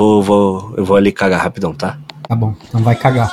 vou, vou, eu vou ali cagar rapidão, tá? Tá bom, então vai cagar.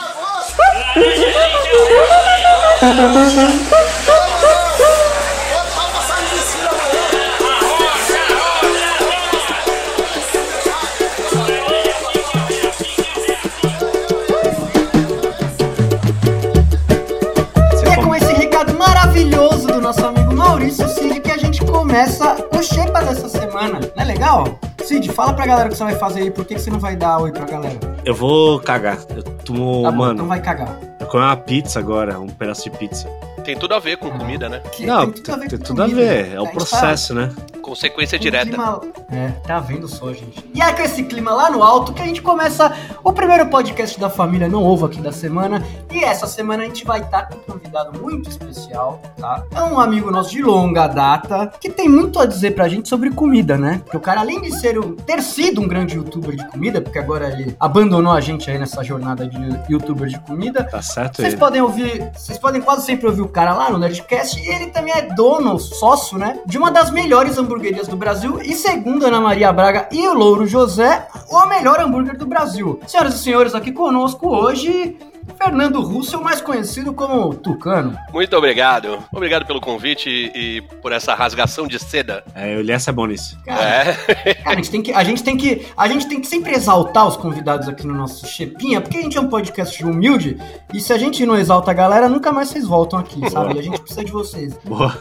É com esse recado maravilhoso do nosso amigo Maurício Cid que a gente começa o Xepa dessa semana. Não é legal? Cid, fala pra galera o que você vai fazer aí, por que que você não vai dar oi pra galera? Eu vou cagar. Eu tomo, Tá bom, mano, então vai cagar. eu comi uma pizza agora, um pedaço de pizza. Tem tudo a ver com comida, né? Que não, tem tudo a ver tem com tudo a comida. ver. É A o gente processo, né? Consequência tá- um direta. clima- É, tá vendo só, gente. E é com esse clima lá no alto que a gente começa o primeiro podcast da família Não Ovo aqui da semana. E essa semana a gente vai estar com um convidado muito especial, tá? É um amigo nosso de longa data que tem muito a dizer pra gente sobre comida, né? Porque o cara, além de ser um, ter sido um grande youtuber de comida, porque agora ele abandonou a gente aí nessa jornada de youtuber de comida, Tá certo vocês ele. podem ouvir, vocês podem quase sempre ouvir o cara lá no Nerdcast e ele também é dono, sócio, né, de uma das melhores hamburguerias do Brasil e segundo Ana Maria Braga e o Louro José, o melhor hambúrguer do Brasil. Senhoras e senhores, aqui conosco hoje Fernando Russo, mais conhecido como Tucano. Muito obrigado. Obrigado pelo convite e, e por essa rasgação de seda. É, o Elias é bom nisso. Cara, É. cara, a gente tem que, a gente tem que, a gente tem que sempre exaltar os convidados aqui no nosso Chepinha, porque a gente é um podcast humilde e se a gente não exalta a galera, nunca mais vocês voltam aqui, sabe? E a gente precisa de vocês. Boa.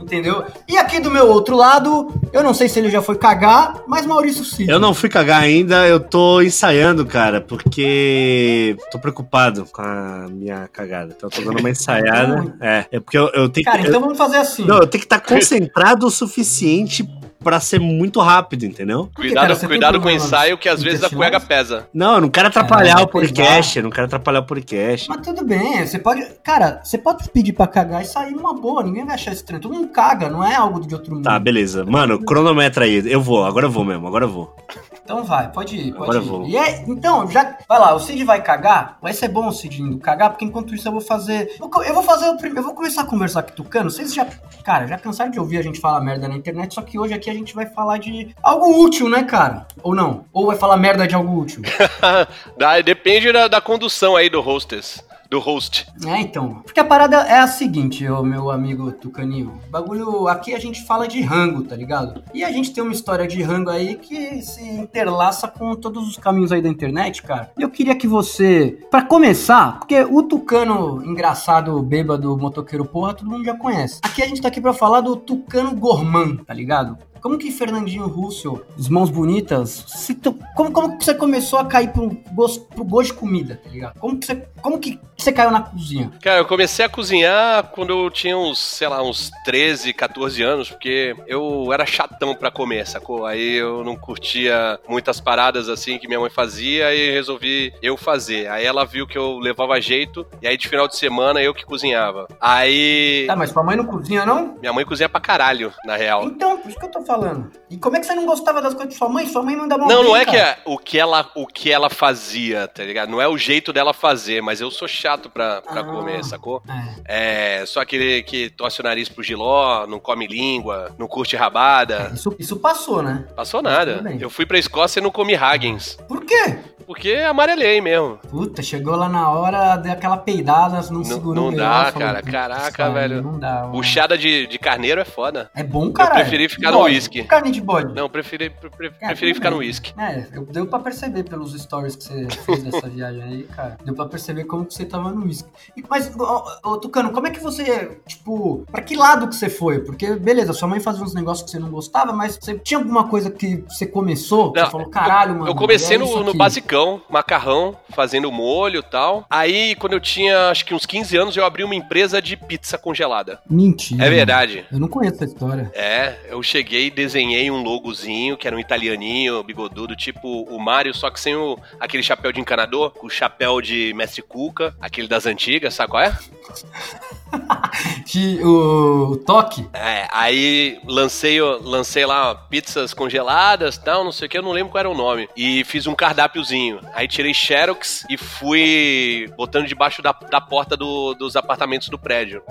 Entendeu? E aqui do meu outro lado, eu não sei se ele já foi cagar, mas Maurício Cid. Eu não fui cagar ainda, eu tô ensaiando, cara, porque tô preocupado com a minha cagada. Então eu tô dando uma ensaiada. É, é porque eu, eu tenho Cara, que. então vamos fazer assim. Não, eu tenho que estar concentrado o suficiente pra ser muito rápido, entendeu? Cuidado, cara? Cuidado com o ensaio, que às vezes a cueca pesa. Não, eu não quero atrapalhar É, o podcast, eu não quero atrapalhar o podcast. Mas tudo bem, você pode. Cara, você pode pedir pra cagar e sair numa boa, ninguém vai achar estranho. Todo mundo caga, não é algo de outro mundo. Tá, beleza. Mano, cronometra aí. Eu vou, agora eu vou mesmo, agora eu vou. Então vai, pode ir, pode Agora ir. eu vou. E é, então, já. Vai lá, o Cid vai cagar. Vai ser bom o Cid indo cagar, porque enquanto isso eu vou fazer. Eu vou fazer o primeiro. Eu vou começar a conversar com o Tucano. Vocês já. Cara, já cansaram de ouvir a gente falar merda na internet, só que hoje aqui a gente vai falar de algo útil, né, cara? Ou não? Ou vai falar merda de algo útil? Depende da, da condução aí do hostess. Do host. É, então. Porque a parada é a seguinte, ô, meu amigo Tucaninho. Bagulho. Aqui a gente fala de rango, tá ligado? E a gente tem uma história de rango aí que se interlaça com todos os caminhos aí da internet, cara. E eu queria que você. Pra começar, porque o Tucano engraçado, bêbado, motoqueiro porra, todo mundo já conhece. Aqui a gente tá aqui pra falar do Tucano Gourmand, tá ligado? Como que Fernandinho Russo, os mãos bonitas, tu- como, como que você começou a cair pro gosto, pro gosto de comida, tá ligado? Como que você, como que você caiu na cozinha? Cara, eu comecei a cozinhar quando eu tinha uns, sei lá, uns 13, 14 anos, porque eu era chatão pra comer, sacou? Aí eu não curtia muitas paradas assim que minha mãe fazia e resolvi eu fazer. Aí ela viu que eu levava jeito, e aí de final de semana eu que cozinhava. Aí. Tá, mas sua mãe não cozinha, não? Minha mãe cozinha pra caralho, na real. Então, por isso que eu tô falando. E como é que você não gostava das coisas de sua mãe? Sua mãe manda mal Não, não é que cara. é o que ela o que ela fazia, tá ligado? Não é o jeito dela fazer, mas eu sou chato pra, pra Ah. comer, sacou? É. É, só aquele que torce o nariz pro giló, não come língua, não curte rabada. Isso, isso passou, né? Passou nada. Eu fui pra Escócia e não comi Haggins. Por quê? Porque amarelei mesmo. Puta, chegou lá na hora, deu aquela peidada, não, Não, segurou não dá, falou, cara. "Putz, Caraca, cara, velho. Não dá. mano." Buchada de, de carneiro é foda. É bom, cara. preferi ficar no whisky. Carne de bode. Não, preferi, pre- pre- É, preferi ficar no bem. uísque. É, eu, deu pra perceber pelos stories que você fez dessa viagem aí, cara. Deu pra perceber como que você tava no uísque. Mas, ô, ô, Tucano, como é que você, tipo, pra que lado que você foi? Porque, beleza, sua mãe fazia uns negócios que você não gostava, mas você tinha alguma coisa que você começou? Não, você falou, caralho, mano. Eu comecei é no, no aqui." Macarrão, fazendo molho e tal. Aí, quando eu tinha acho que uns 15 anos, eu abri uma empresa de pizza congelada. Mentira. É verdade. Eu não conheço essa história. É, eu cheguei e desenhei um logozinho, que era um italianinho, bigodudo, tipo o Mario, só que sem o, aquele chapéu de encanador, o chapéu de mestre Cuca, aquele das antigas, sabe qual é? De, o, o toque. É, aí lancei, lancei lá pizzas congeladas tal, não sei o que, eu não lembro qual era o nome. E fiz um cardápiozinho. Aí tirei Xerox e fui botando debaixo da, da porta do- dos apartamentos do prédio.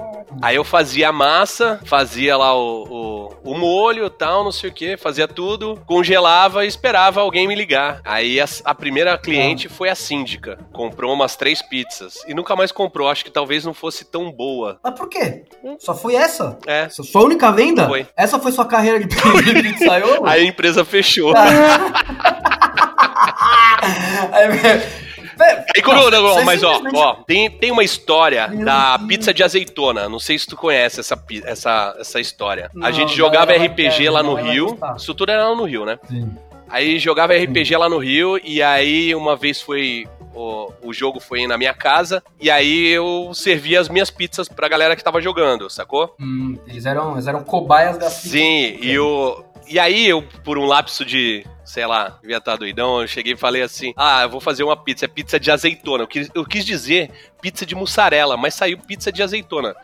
Aí eu fazia a massa, fazia lá o, o, o molho e tal, não sei o que, fazia tudo, congelava e esperava alguém me ligar. Aí a, a primeira cliente Ah. foi a síndica. Comprou umas três pizzas. E nunca mais comprou, acho que talvez não fosse tão boa. Mas por quê? Só foi essa? É. Sua única venda? Foi. Essa foi sua carreira de pizzaiolo? Aí a empresa fechou. Aí, Aí, como, não, Você mas ó, simplesmente- ó, tem, tem uma história Meu da Deus. pizza de azeitona. Não sei se tu conhece essa, essa, essa história. a Não, gente jogava RPG é, lá no Rio. Isso tudo era lá no Rio, né? Sim. Aí jogava RPG lá no Rio e aí uma vez foi o, o jogo foi na minha casa e aí eu servia as minhas pizzas pra galera que tava jogando, sacou? Hum, eles, eram, eles eram cobaias da Sim, e o e aí eu por um lapso de Sei lá, devia estar doidão. Eu cheguei e falei assim: Ah, eu vou fazer uma pizza, é pizza de azeitona. Eu quis, eu quis dizer pizza de mussarela, mas saiu pizza de azeitona.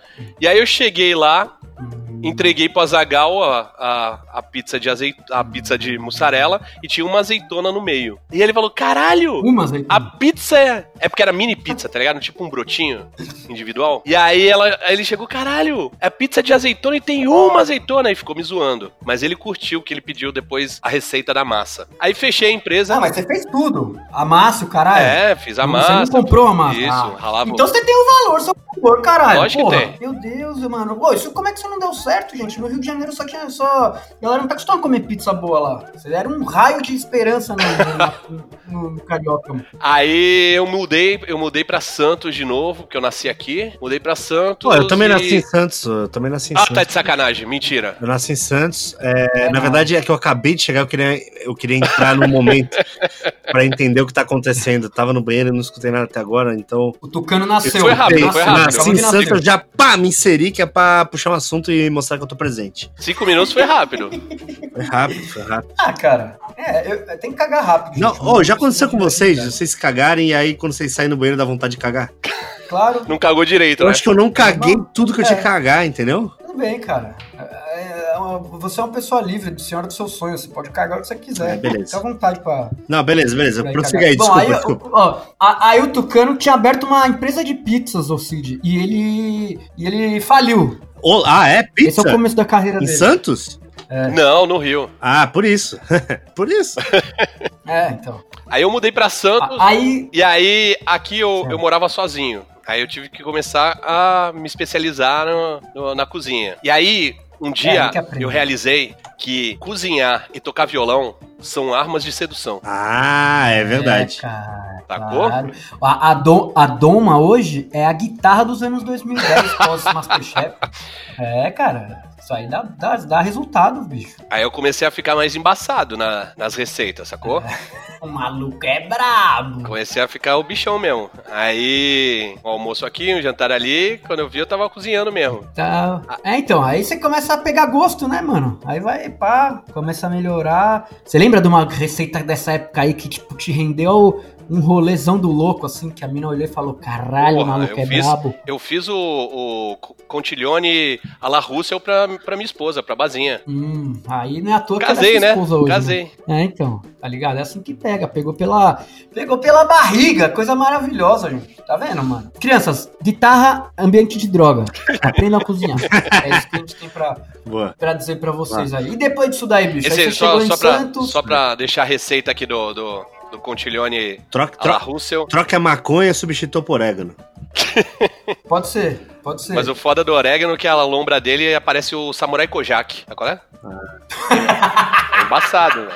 E aí eu cheguei lá, Hum, entreguei pro Azagal a, a, a pizza de azeit, a pizza de mussarela e tinha uma azeitona no meio. E ele falou: caralho! Umas aí. A pizza é. É porque era mini pizza, tá ligado? Tipo um brotinho individual. E aí, ela, aí ele chegou, caralho, é pizza de azeitona e tem uma azeitona. E ficou me zoando. Mas ele curtiu que ele pediu depois a receita da massa. Aí fechei a empresa. Ah, mas você fez tudo. A massa, o caralho. É, fiz a Você massa. não comprou a massa. Isso, Ah. ralava. Então você tem um valor, seu favor, caralho. Lógico que Porra. tem. Meu Deus, mano. Pô, isso, como é que isso não deu certo, gente? No Rio de Janeiro só tinha só. A galera não tá acostumada a comer pizza boa lá. Você era um raio de esperança no, no, no- no Carioca, mano. Aí eu mudei, eu mudei pra Santos de novo, porque eu nasci aqui. Mudei pra Santos. Pô, eu também e- nasci em Santos. Eu também nasci em Ah, Santos. tá de sacanagem, mentira. Eu nasci em Santos. É, na não. verdade, é que eu acabei de chegar, eu queria, eu queria entrar no momento pra entender o que tá acontecendo. Eu tava no banheiro e não escutei nada até agora, então. O Tucano nasceu. Foi rápido, foi rápido. Nasci em. Santos, eu já pá, me inseri, que é pra puxar um assunto e mostrar que eu tô presente. Cinco minutos foi rápido. Foi rápido, foi rápido. Ah, cara. É, eu, eu tenho que cagar rápido. Não, gente. ô, já aconteceu com vocês, Cara. vocês cagarem e aí quando vocês saem no banheiro dá vontade de cagar? Claro, Não cagou direito, Eu né? acho que eu não caguei tudo que eu tinha É. que cagar, entendeu? tudo bem, cara. É, é você é uma pessoa livre, senhora dos seus sonhos. Você pode cagar o que você quiser. É, beleza. Fica à vontade pra, Não, beleza, beleza. Aí, Prossiga aí, Bom, desculpa, aí, desculpa. ó, aí o Tucano tinha aberto uma empresa de pizzas, ô Cid, e ele, e ele faliu. Ah, é? Esse Pizza? é o começo da carreira Em dele. Santos? Não, no Rio. Ah, por isso. por isso. É, então. Aí eu mudei pra Santos. Aí, E aí, aqui eu, eu morava sozinho. Aí eu tive que começar a me especializar no- no- na cozinha. E aí, um dia, aprende. eu realizei que cozinhar e tocar violão são armas de sedução. Ah, é verdade. É, cara, Sacou? claro. A, a, Dom- a Doma hoje é a guitarra dos anos 2010, pós-Masterchef. É, cara. Isso aí dá, dá, dá resultado, bicho. Aí eu comecei a ficar mais embaçado na- nas receitas, sacou? O maluco é brabo. Comecei a ficar o bichão mesmo. Aí, um almoço aqui, um jantar ali. Quando eu vi, eu tava cozinhando mesmo. Tá. É, então, aí você começa a pegar gosto, né, mano? Aí vai, pá, começa a melhorar. Você lembra de uma receita dessa época aí que, tipo, te rendeu um rolezão do louco, assim, que a mina olhou e falou, caralho, Porra, maluco eu é fiz- brabo. Eu fiz o, o contiglione à la Russell pra, pra minha esposa, pra Bazinha. Hum, aí não é à toa que é Casei, sua né? esposa hoje, Casei. É, então, tá ligado? É assim que pega. Pegou pela, pegou pela barriga. Coisa maravilhosa, gente. Tá vendo, mano? Crianças, guitarra, ambiente de droga. Aprendam a cozinhar. É isso que a gente tem pra, Boa. pra dizer pra vocês aí. E depois disso daí, bicho? Esse, aí você só, chegou só, em pra, Santos. só pra deixar a receita aqui do, do, do contiglione Troca, troca, Russell. troca a maconha e substitua por orégano. Pode ser, pode ser. Mas o foda do orégano é que a lombra dele aparece o Samurai Kojak. Sabe qual é? É embaçado, velho.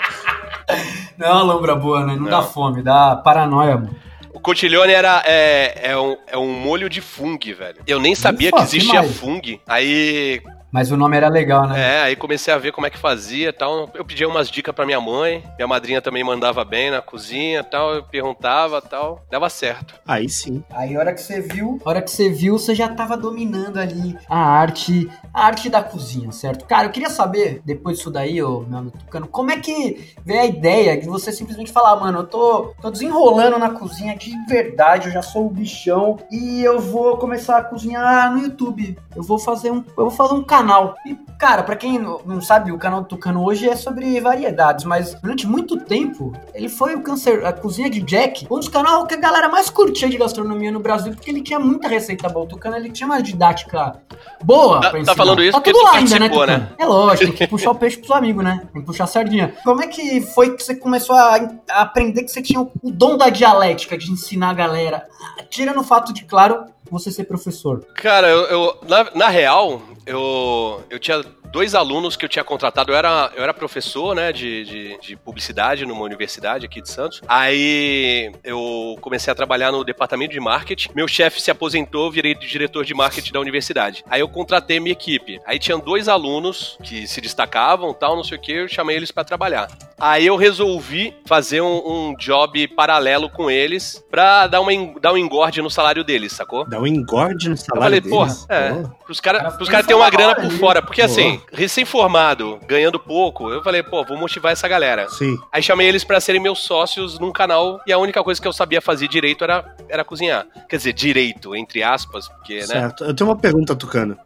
Não é uma lombra boa, né? Não, Não. dá fome, dá paranoia, mano. O contiglione era, é, é, um, é um molho de fungo, velho. Eu nem sabia Ufa, que existia fungo. Aí Mas o nome era legal, né? É, aí comecei a ver como é que fazia e tal. Eu pedia umas dicas pra minha mãe. Minha madrinha também mandava bem na cozinha e tal. Eu perguntava e tal. Dava certo. Aí sim. Aí a hora que você viu, a hora que você viu, você já tava dominando ali a arte, a arte da cozinha, certo? Cara, eu queria saber, depois disso daí, ô meu amigo Tucano, como é que veio a ideia de você simplesmente falar, mano, eu tô, tô desenrolando na cozinha de verdade, eu já sou o bichão e eu vou começar a cozinhar no YouTube. Eu vou fazer um, eu vou fazer um canal. E, cara, pra quem não sabe, o canal do Tucano hoje é sobre variedades, mas durante muito tempo ele foi o câncer, a cozinha de Jack, um dos canais que a galera mais curtia de gastronomia no Brasil, porque ele tinha muita receita boa. O Tucano ele tinha uma didática boa. Tá- tá falando isso tá porque tudo tu lá ainda, né, né? É lógico, tem que puxar o peixe pro seu amigo, né? Tem que puxar a sardinha. Como é que foi que você começou a, a aprender que você tinha o dom da dialética, de ensinar a galera? Tirando o fato de, claro, você ser professor. Cara, eu, eu- na, na real, eu, eu tinha dois alunos que eu tinha contratado. Eu era, eu era professor, né, de, de, de publicidade numa universidade aqui de Santos. Aí eu comecei a trabalhar no departamento de marketing. Meu chefe se aposentou, virei diretor de marketing da universidade. Aí eu contratei minha equipe. Aí tinham dois alunos que se destacavam, tal, não sei o que. Eu chamei eles pra trabalhar. Aí eu resolvi fazer um, um job paralelo com eles pra dar, uma, dar um engorde no salário deles, sacou? Dá um engorde no Eu salário falei, deles. porra, é, Pô. pros caras Cara, cara terem uma grana por fora. Porque assim, recém-formado, ganhando pouco, eu falei, pô, vou motivar essa galera. Sim. Aí chamei eles pra serem meus sócios num canal e a única coisa que eu sabia fazer direito era, era cozinhar. Quer dizer, direito, entre aspas, porque, né? Certo. Eu tenho uma pergunta, Tucano.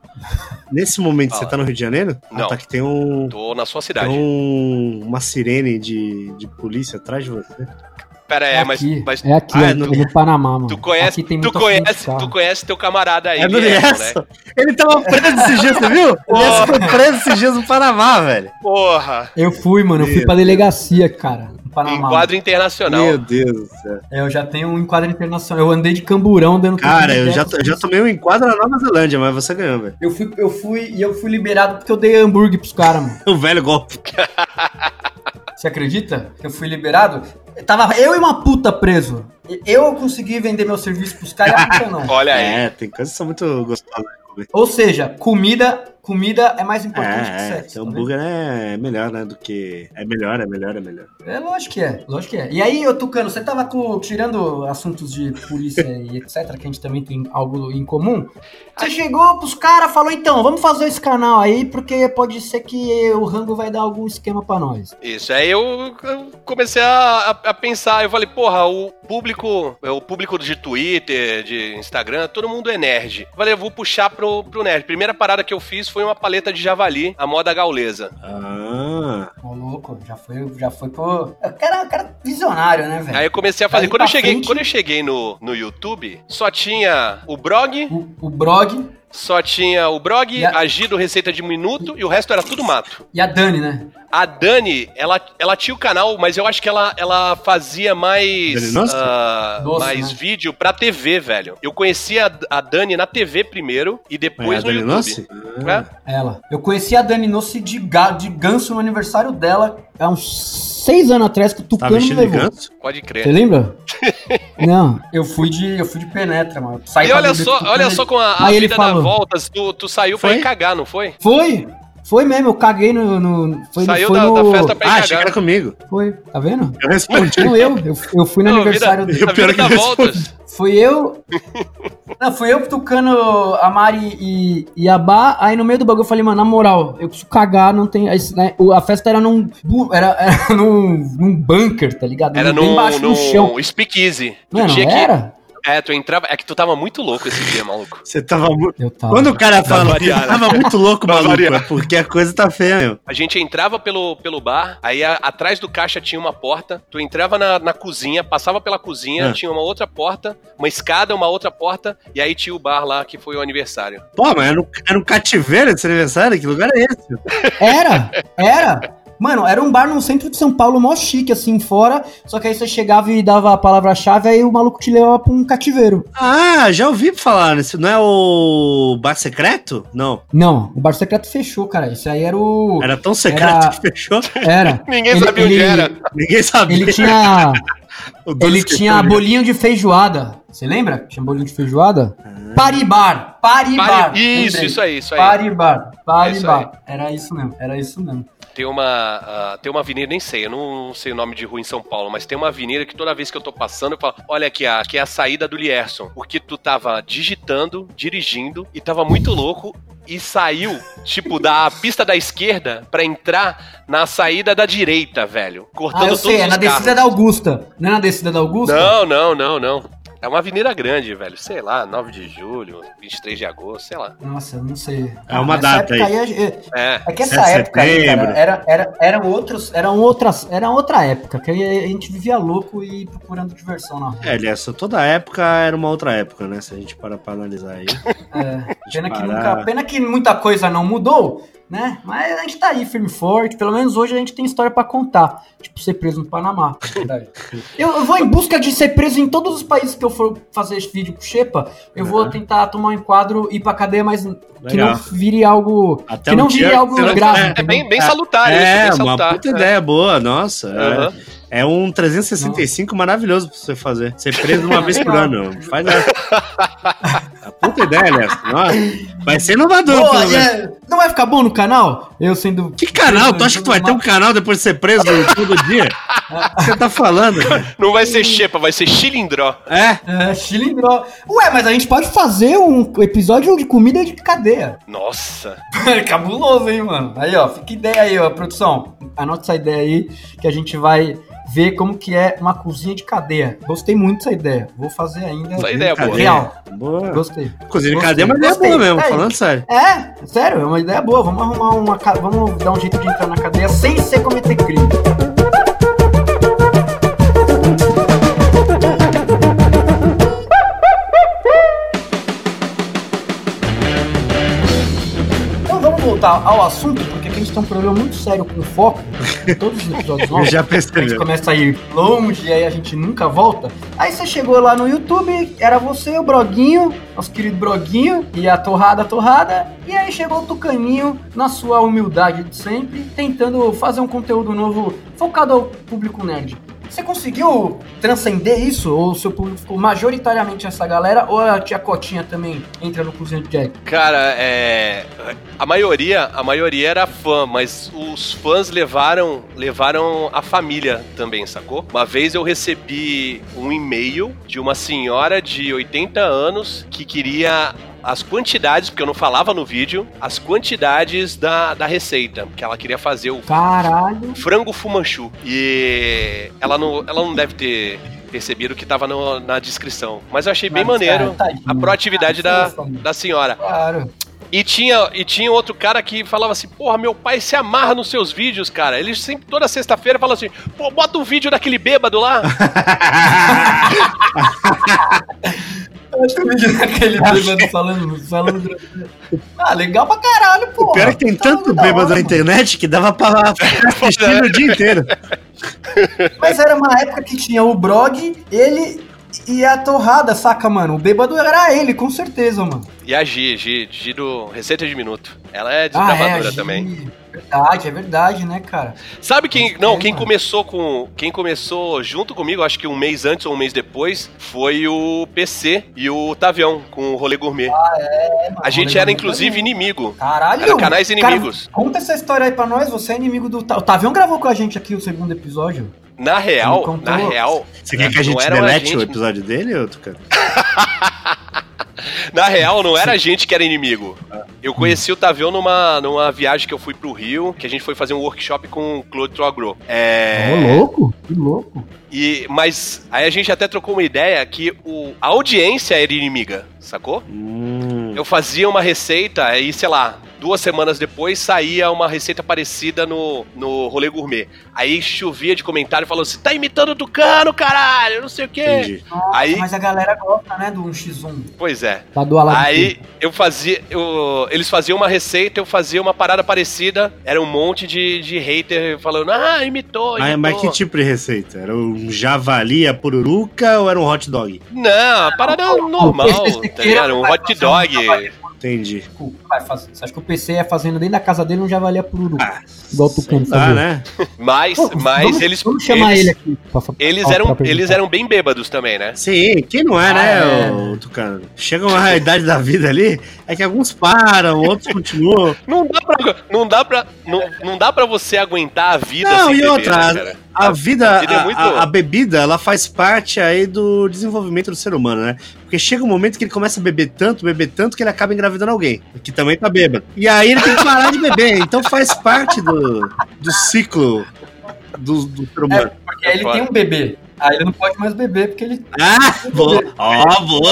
Nesse momento, Fala. você tá no Rio de Janeiro? Não. Ah, tá que tem um. Tô na sua Tem cidade. um, uma sirene de, de polícia atrás de você. Pera, é, mas, mas é aqui, Ah, é, no- no Panamá, mano. tu conhece, Aqui tem tu conhece, tu conhece teu camarada aí, É no né? Ele tava preso esses dias, você viu? O foi preso esses dias no Panamá, velho. Porra! Eu fui, mano, eu fui pra delegacia, cara, no Panamá. quadro internacional. Meu Deus do céu. É, eu já tenho um enquadro internacional. Eu andei de camburão dando Cara, eu já, eu já tomei um enquadro na Nova Zelândia, mas você ganhou, velho. Eu fui, eu fui e eu fui liberado porque eu dei hambúrguer pros caras, mano. O velho golpe. Você acredita que eu fui liberado? Tava eu e uma puta preso. Eu consegui vender meu serviço pros caras e a puta não. Olha aí. É, tem coisas que são muito gostosas de comer. Ou seja, comida, comida é mais importante que É, é, sexo. então tá vendo? hambúrguer é melhor, né, do que... É melhor, é melhor, é melhor. É lógico que é, lógico que é. E aí, ô Tucano, você tava com, tirando assuntos de polícia e etc, que a gente também tem algo em comum. Você chegou pros caras, falou, então, vamos fazer esse canal aí, porque pode ser que o Rango vai dar algum esquema pra nós. Isso, aí eu, eu comecei a, a- a pensar, eu falei, porra, o público, o público de Twitter, de Instagram, todo mundo é nerd. Eu falei, eu vou puxar pro, pro nerd. Primeira parada que eu fiz foi uma paleta de javali, a moda gaulesa. Ah, Ô, louco, já foi, já foi pro... O cara, o cara visionário, né, velho? Aí eu comecei a fazer. Quando eu cheguei, frente- quando eu cheguei no, no YouTube, só tinha o blog, O, o Brog só tinha o blog, E a- a Gido Receita de Minuto e o resto era tudo mato. e a Dani, né? A Dani, ela, ela tinha o canal, mas eu acho que ela, ela fazia mais, ah, Doce, mais né? vídeo pra TV, velho. Eu conhecia a, a Dani na TV primeiro e é a depois no Dani YouTube. Nossi? É? Ela. Eu conheci a Dani Nossi de, ga, de ganso no aniversário dela há uns seis anos atrás que o Tá Tucano me vestido de levou. ganso? Pode Você crer. lembra? Não, eu fui de, eu fui de penetra, mano. Saí E pra olha só, olha só com a, a vida voltas, tu, tu saiu pra Foi? ir cagar, não foi? Foi, foi mesmo, eu caguei no... no foi, Saiu foi da, no... da festa pra ir Ah, achei que era comigo. Foi, tá vendo? Eu respondi. Não, eu, eu, eu fui no Não, aniversário vida, dele. a vida pior que voltas. Fui eu. Não, fui eu, Tucano, a Mari e, e a Bá. Aí no meio do bagulho eu falei, mano, na moral, eu preciso cagar, não tem. aí, né, a festa era num. Era, era num, num bunker, tá ligado? Era no, embaixo do chão. Speakeasy. Não, não tinha que- era? É, tu entrava. É que tu tava muito louco esse dia, maluco. Você tava muito... Quando o cara fala variar, né? tava muito louco, maluco, é porque a coisa tá feia, meu. A gente entrava pelo, pelo bar, aí a- atrás do caixa tinha uma porta, tu entrava na, na cozinha, passava pela cozinha, Ah. tinha uma outra porta, uma escada, uma outra porta, e aí tinha o bar lá que foi o aniversário. Pô, mas era um, era um cativeiro esse aniversário? Que lugar é esse? Era, era. Mano, era um bar no centro de São Paulo, mó chique, assim, fora. Só que aí você chegava e dava a palavra-chave, aí o maluco te levava pra um cativeiro. Ah, já ouvi falar nisso. Não é o bar secreto? Não. Não, o bar secreto fechou, cara. Isso aí era o. Era tão secreto Era- que fechou. Era. Ninguém Ele- sabia onde ele- era. Ninguém sabia. Ele tinha. Ele tinha de- bolinho de feijoada. Você lembra? Tinha bolinho de feijoada? Paribar. Paribar. Pare- Isso, isso aí, isso aí. Paribar. Isso Paribar. Era isso mesmo. Era isso mesmo. Tem uma, ah, tem uma avenida, nem sei, eu não sei o nome de rua em São Paulo, mas tem uma avenida que toda vez que eu tô passando, eu falo, olha aqui, ah, aqui é a saída do Lierson. Porque tu tava digitando, dirigindo, e tava muito louco, e saiu, tipo, da pista da esquerda pra entrar na saída da direita, velho. Cortando Ah, eu sei. É na descida carros. da Augusta. Não é na descida da Augusta? Não, não, não, não. É uma avenida grande, velho. Sei lá, 9 de julho, 23 de agosto, sei lá. Nossa, eu não sei. É uma nessa data época aí. é- É. É que essa 7 de época aí, cara, era, era, eram outros, eram outras, era outra época, que aí a gente vivia louco e procurando diversão na rua. É, aliás, toda época era uma outra época, né? Se a gente parar pra analisar aí. É, pena, que nunca, pena que muita coisa não mudou, né? Mas a gente tá aí, firme e forte. Pelo menos hoje a gente tem história pra contar. Tipo, ser preso no Panamá. Verdade. eu, eu vou em busca de ser preso em todos os países que eu for fazer esse vídeo com o Shepa. Eu vou Uhum. tentar tomar um enquadro e ir pra cadeia, mas que Legal. não vire algo. Até que um não vire dia- algo grave. é, É bem, bem salutar isso, É, bem uma salutar. puta É. ideia boa, nossa. é. Aham. É, um 365 maravilhoso pra você fazer. Ser preso uma vez por ano. Faz essa. Puta ideia, Léo. Nossa, vai ser inovador, Pô, é, não vai ficar bom no canal? Eu sendo. Que canal? Tu acha que tu vai ter um canal depois de ser preso todo dia? O que você tá falando? cara? Não vai ser xepa, vai ser chilindró. É? É, chilindró. Ué, mas a gente pode fazer um episódio de comida de cadeia. Nossa. Cabuloso, hein, mano? Aí, ó, fica ideia aí, ó, produção. Anota essa ideia aí que a gente vai ver como que é uma cozinha de cadeia. Gostei muito dessa ideia. Vou fazer ainda. Essa ideia é boa. Real. Boa. Gostei. Inclusive, Gostei, cadê é uma ideia gostei. boa mesmo, É, falando sério. É, sério, é uma ideia boa. Vamos arrumar uma. Vamos dar um jeito de entrar na cadeia sem ser cometer crime. Então vamos voltar ao assunto, a tem um problema muito sério com o foco. em Todos os episódios novos. já A gente percebi. começa a ir longe e aí a gente nunca volta. Aí você chegou lá no YouTube, era você, o Broguinho, nosso querido Broguinho, e a Torrada Torrada. E aí chegou o Tucaninho, na sua humildade de sempre, tentando fazer um conteúdo novo focado ao público nerd. Você conseguiu transcender isso? Ou o seu público ficou majoritariamente essa galera? Ou a tia Cotinha também entra no Cozinha de Jack? Cara, é. A maioria, a maioria era fã, mas os fãs levaram, levaram a família também, sacou? Uma vez eu recebi um e-mail de uma senhora de 80 anos que queria as quantidades, porque eu não falava no vídeo, as quantidades da, da receita, que ela queria fazer o Caralho. frango fumanchu. E ela não, ela não deve ter percebido que tava no- na descrição. Mas eu achei bem Mas, maneiro cara, a proatividade Ah, da, da senhora. Claro. E tinha, e tinha outro cara que falava assim, porra, meu pai se amarra nos seus vídeos, cara. Ele sempre, toda sexta-feira, fala assim, pô, bota um vídeo daquele bêbado lá. Aquele bêbado falando, falando. Ah, legal pra caralho, pô. O pior é que tem tanto bêbado hora, na internet que dava pra assistindo o dia inteiro. Mas era uma época que tinha o Brog, ele e a torrada, saca, mano? O bêbado era ele, com certeza, mano. E a Gi, Gi, Gi do Receita de Minuto. Ela é Ah, desbravadora a Gi. também. Verdade, é verdade, né, cara? Sabe quem, não, crer, quem mano. começou com, quem começou junto comigo, acho que um mês antes ou um mês depois, foi o PC e o Tavião com o Rolê Gourmet. a gente era inclusive também. inimigo. Caralho. Era canais cara, inimigos. conta essa história aí pra nós, você é inimigo do... O Tavião gravou com a gente aqui o segundo episódio. Na real, na real, Você quer que a gente era a delete gente- o episódio dele, ou tu quer? Na real, não era a gente que era inimigo. Eu conheci o Tavião numa, numa viagem que eu fui pro Rio, que a gente foi fazer um workshop com o Claude Troagro. É. louco, que louco. E, mas aí a gente até trocou uma ideia que o, a audiência era inimiga, sacou? Hum, Eu fazia uma receita, aí, sei lá, duas semanas depois saía uma receita parecida no, no rolê gourmet. Aí chovia de comentário falando assim: tá imitando o Tucano, caralho, não sei o quê. entendi. Nossa, Aí- Mas a galera gosta, né, do 1x1. Pois é. Tá do Aladdin. Aí eu fazia. Eu, eles faziam uma receita, eu fazia uma parada parecida. Era um monte de, de hater falando, ah, imitou, imitou. Mas, mas que tipo de receita? Era um javali, a pururuca ou era um hot dog? Não, a parada normal, tá ligado? Um hot dog. um Entendi. Vai fazer. Você acha que o PC ia fazendo dentro da casa dele um javali a pururuca? Ah, Igual o Tucano fazia. né? Mas, Pô, mas vamos, eles. Vamos chamar eles, ele aqui. Pra, Eles pra- eram, pra eles eram bem bêbados também, né? Sim, quem não é, Ah, né, é. ô Tucano? Chega uma realidade da vida ali, é que alguns param, outros continuam. Não dá pra, não dá pra, não, não dá pra você aguentar a vida Não, sem e beber, outra, né, cara? A vida, a vida é a, muito- a- a bebida, ela faz parte aí do desenvolvimento do ser humano, né? Porque chega um momento que ele começa a beber tanto, beber tanto, que ele acaba engravidando alguém, que também tá bêbado. E aí ele tem que parar de beber. Então faz parte do, do ciclo do, do ser humano. Porque aí ele tem um bebê. Aí ele não pode mais beber, porque ele. Ah, boa. Ó, boa.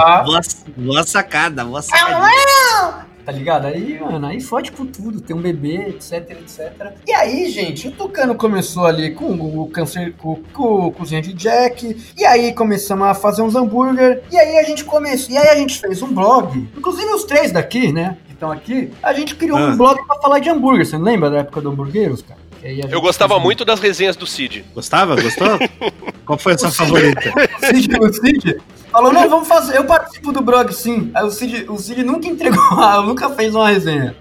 Ah, Boa, boa sacada, boa sacada. Tá ligado? Aí, mano, aí fode com tudo. Tem um bebê, etc, etc. E aí, gente, o Tucano começou ali com o câncer, com, com o cozinha de Jack. E aí começamos a fazer uns hambúrguer. E aí a gente começou. E aí a gente fez um blog. Inclusive os três daqui, né? Que estão aqui. A gente criou Ah. um blog pra falar de hambúrguer. Você não lembra da época do hambúrgueros, cara? Eu gostava um- muito das resenhas do Cid. Gostava? Gostou? Qual foi a sua favorita? O Cid, o Cid falou, não, vamos fazer, eu participo do blog sim. Aí o Cid, o Cid nunca entregou, nunca fez uma resenha.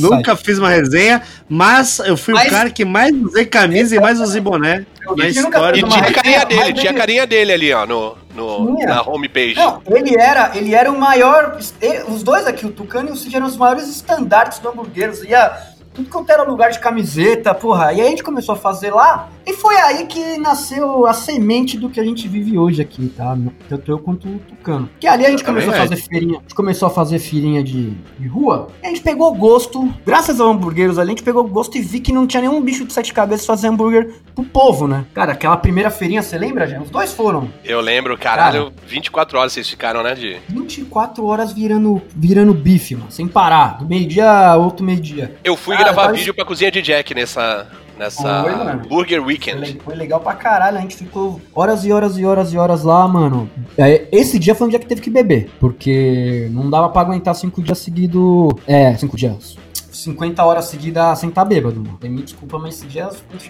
Nunca fiz uma resenha, mas eu fui Mas- o cara que mais usei camisa e mais usei boné na Cid história. E tinha a carinha dele, tinha a carinha dele ali, ó, no, no, na homepage. Não, ele era, ele era o maior. ele- os dois aqui, o Tucano e o Cid, eram os maiores estandartes do hambúrgueres. Ia tudo quanto era lugar de camiseta, porra. E aí a gente começou a fazer lá. E foi aí que nasceu a semente do que a gente vive hoje aqui, tá? Tanto eu quanto o Tucano. Que ali a gente Também começou a é. fazer feirinha. A gente começou a fazer feirinha de, de rua. E a gente pegou gosto. Graças ao hambúrgueros ali, a gente pegou gosto e vi que não tinha nenhum bicho de sete cabeças fazer hambúrguer pro povo, né? Cara, aquela primeira feirinha, você lembra, gente? Os dois foram. Eu lembro, caralho, 24 horas vocês ficaram, né, de... 24 horas virando, virando bife, mano, sem parar. Do meio-dia a outro meio-dia. Eu fui gravar mas- vídeo pra cozinha de Jack nessa, nessa. Burger Weekend. foi legal pra caralho, a gente ficou horas e horas e horas e horas lá, mano. É, Esse dia foi um dia que teve que beber, porque não dava pra aguentar cinco dias seguidos. É, cinco dias. 50 horas seguidas sem estar bêbado, mano. Me desculpa, mas esse dia.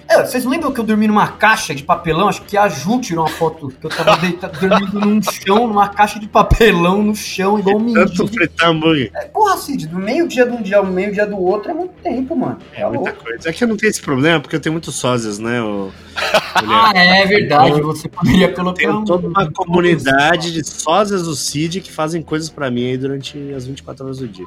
É, vocês lembram que eu dormi numa caixa de papelão? Acho que a Ju tirou uma foto que eu tava deitado, dormindo num chão, numa caixa de papelão no chão, igual um Tanto mendigo. fritar hambúrguer. É, porra, Cid, do meio-dia de um dia ao meio-dia do outro é muito tempo, mano. É muita coisa. É que eu não tenho esse problema porque eu tenho muitos sósias, né? O... Ah, é verdade. Você poderia colocar. Um- toda uma comunidade de sósias do Cid que fazem coisas pra mim aí durante as 24 horas do dia.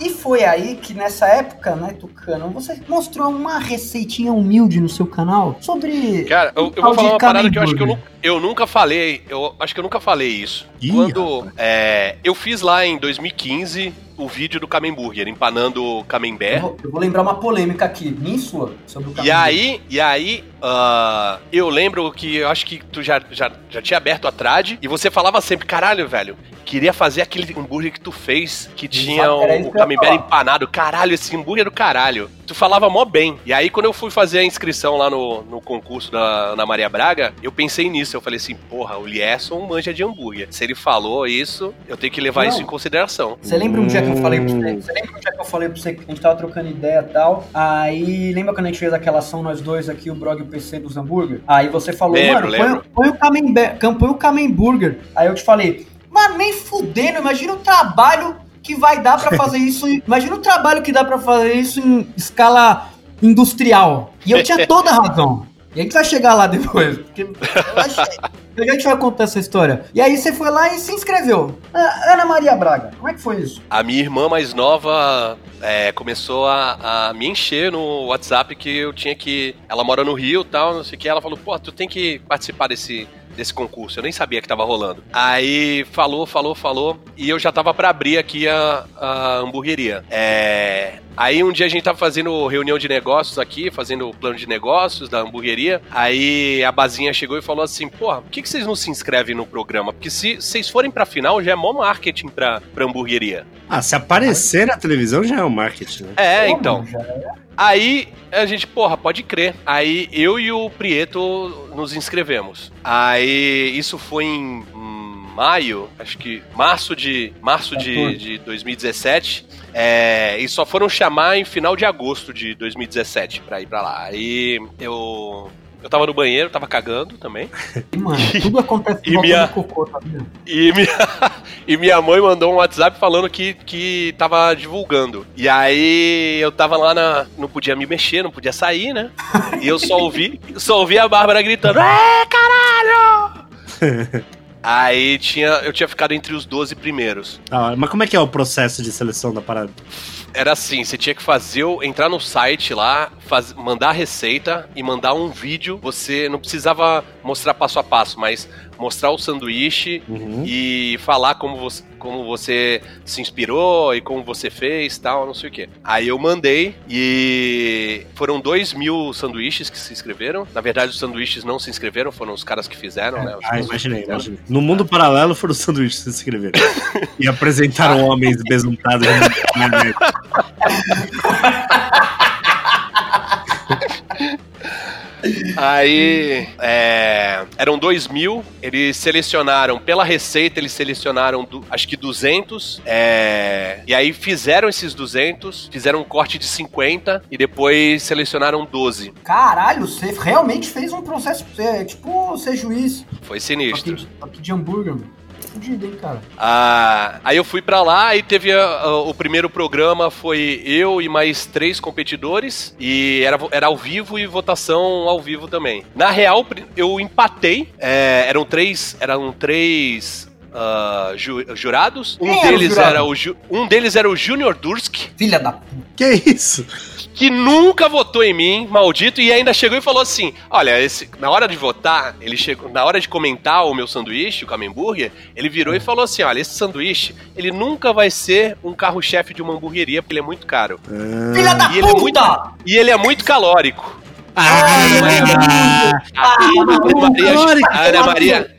E foi aí que nessa época, né, Tucano, você mostrou uma receitinha humilde no seu canal sobre. Cara, eu, eu vou falar uma parada que eu acho que eu, nu- eu nunca falei. Eu acho que eu nunca falei isso. Ih, Quando é, eu fiz lá em 2015 o vídeo do Camemburger, empanando o Eu Camembert. vou, eu vou lembrar uma polêmica aqui, minha e sua, sobre o E Camembert. aí, e aí, ah, eu lembro que eu acho que tu já, já, já tinha aberto a trad e você falava sempre, caralho, velho, queria fazer aquele hambúrguer que tu fez, que tinha o, o camembert empanado. Caralho, esse hambúrguer é do caralho. Tu falava mó bem. E aí, quando eu fui fazer a inscrição lá no, no concurso da Ana Maria Braga, eu pensei nisso. Eu falei assim, porra, o Lieson manja de hambúrguer. Se ele falou isso, eu tenho que levar Não. isso em consideração. Você lembra um dia que eu falei pra Hum. você? Você lembra um dia que eu falei pra você que a gente tava trocando ideia e tal? Aí, lembra quando a gente fez aquela ação, nós dois aqui, o Brog e o PC dos hambúrguer? Aí você falou, Lembro, mano, põe, lembro. põe o Camembert, põe o Camemburger. Aí eu te falei, mano, nem fudendo, imagina o trabalho que vai dar pra fazer isso. Imagina o trabalho que dá pra fazer isso em escala industrial. E eu tinha toda a razão. E a gente vai chegar lá depois. Porque eu achei- a gente vai contar essa história. E aí você foi lá e se inscreveu. Ah, Ana Maria Braga, como é que foi isso? A minha irmã mais nova é, começou a, a me encher no WhatsApp que eu tinha que. Ela mora no Rio e tal, não sei o que. Ela falou, pô, tu tem que participar desse. Desse concurso, eu nem sabia que tava rolando. Aí falou, falou, falou, e eu já tava pra abrir aqui a, a hamburgueria. É, Aí um dia a gente tava fazendo reunião de negócios aqui, fazendo o plano de negócios da hamburgueria. Aí a Bazinha chegou e falou assim: Porra, por que, que vocês não se inscrevem no programa? Porque se vocês forem pra final, já é mó marketing pra, pra hamburgueria. Ah, se aparecer na televisão já é o marketing, né? É, então. é. Aí a gente, porra, pode crer. Aí eu e o Prieto nos inscrevemos. Aí isso foi em maio, acho que março de março de, 14. de 2017. É, e só foram chamar em final de agosto de 2017 pra ir pra lá. Aí eu eu tava no banheiro, tava cagando também. E, Mano, tudo acontece E minha- cocô, tá vendo? E minha, e minha mãe mandou um WhatsApp falando que, que tava divulgando. E aí eu tava lá na. Não podia me mexer, não podia sair, né? E eu só ouvi, só ouvi a Bárbara gritando: É, caralho! Aí tinha, eu tinha ficado entre os 12 primeiros. Ah, mas como é que é o processo de seleção da parada? Era assim, você tinha que fazer, entrar no site lá, faz- mandar a receita e mandar um vídeo. Você não precisava mostrar passo a passo, mas mostrar o sanduíche Uhum. e falar como você, como você se inspirou e como você fez tal, não sei o que. Aí eu mandei e foram dois mil sanduíches que se inscreveram. Na verdade, os sanduíches não se inscreveram, foram os caras que fizeram, né? Os Ah, imaginei, imaginei. No mundo paralelo foram os sanduíches que se inscreveram. e apresentaram homens besuntados. Aí, é, eram dois mil, eles selecionaram, pela receita, eles selecionaram, du- acho que 200, é, e aí fizeram esses 200, fizeram um corte de 50, e depois selecionaram 12. Caralho, você realmente fez um processo, é, tipo, ser juiz. Foi sinistro. de, aqui de hambúrguer, mano. Fudido, hein, cara. Ah, aí eu fui pra lá e teve a- a- o primeiro programa foi eu e mais três competidores e era, era ao vivo e votação ao vivo também. Na real, eu empatei. é, eram três, eram três ah, ju- jurados. Um o deles jurado? era o Ju- um deles era o Junior Dursk, Filha da puta. Que isso? Que nunca votou em mim, maldito, e ainda chegou e falou assim: Olha, esse- na hora de votar, ele chegou, na hora de comentar o meu sanduíche, o Camemburger, ele virou e falou assim: Olha, esse sanduíche, ele nunca vai ser um carro-chefe de uma hamburgueria, porque ele é muito caro. Ah, Filha da e ele é puta! muito- E ele é muito calórico. ah, A Ana Maria. A Ana Maria.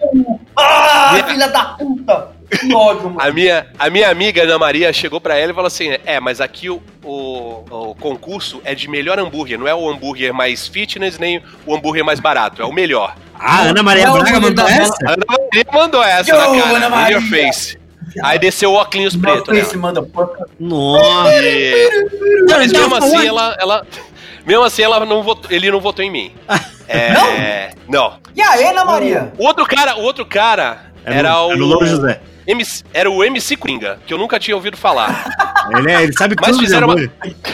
Ah, filha da puta! Mano. A minha, a minha amiga Ana Maria chegou pra ela e falou assim: É, mas aqui o, o, o concurso é de melhor hambúrguer, não é o hambúrguer mais fitness nem o hambúrguer mais barato, é o melhor. a Ana Maria Não, Braga não, mandou não, não. essa? A Ana Maria mandou essa Yo, na cara, Ana Maria. face. Aí desceu o óculos preto, né? Face, manda porca. Nossa. E- Mas Não, mesmo não, assim, não. ela, ela. Mesmo assim, ela não votou, ele não votou em mim. É, não? E aí, Ana Maria? O outro cara, o outro cara Era, era no, o. era o Louro José. MC era o MC Coringa, que eu nunca tinha ouvido falar. Ele, é, ele sabe Mas tudo de fizeram uma-.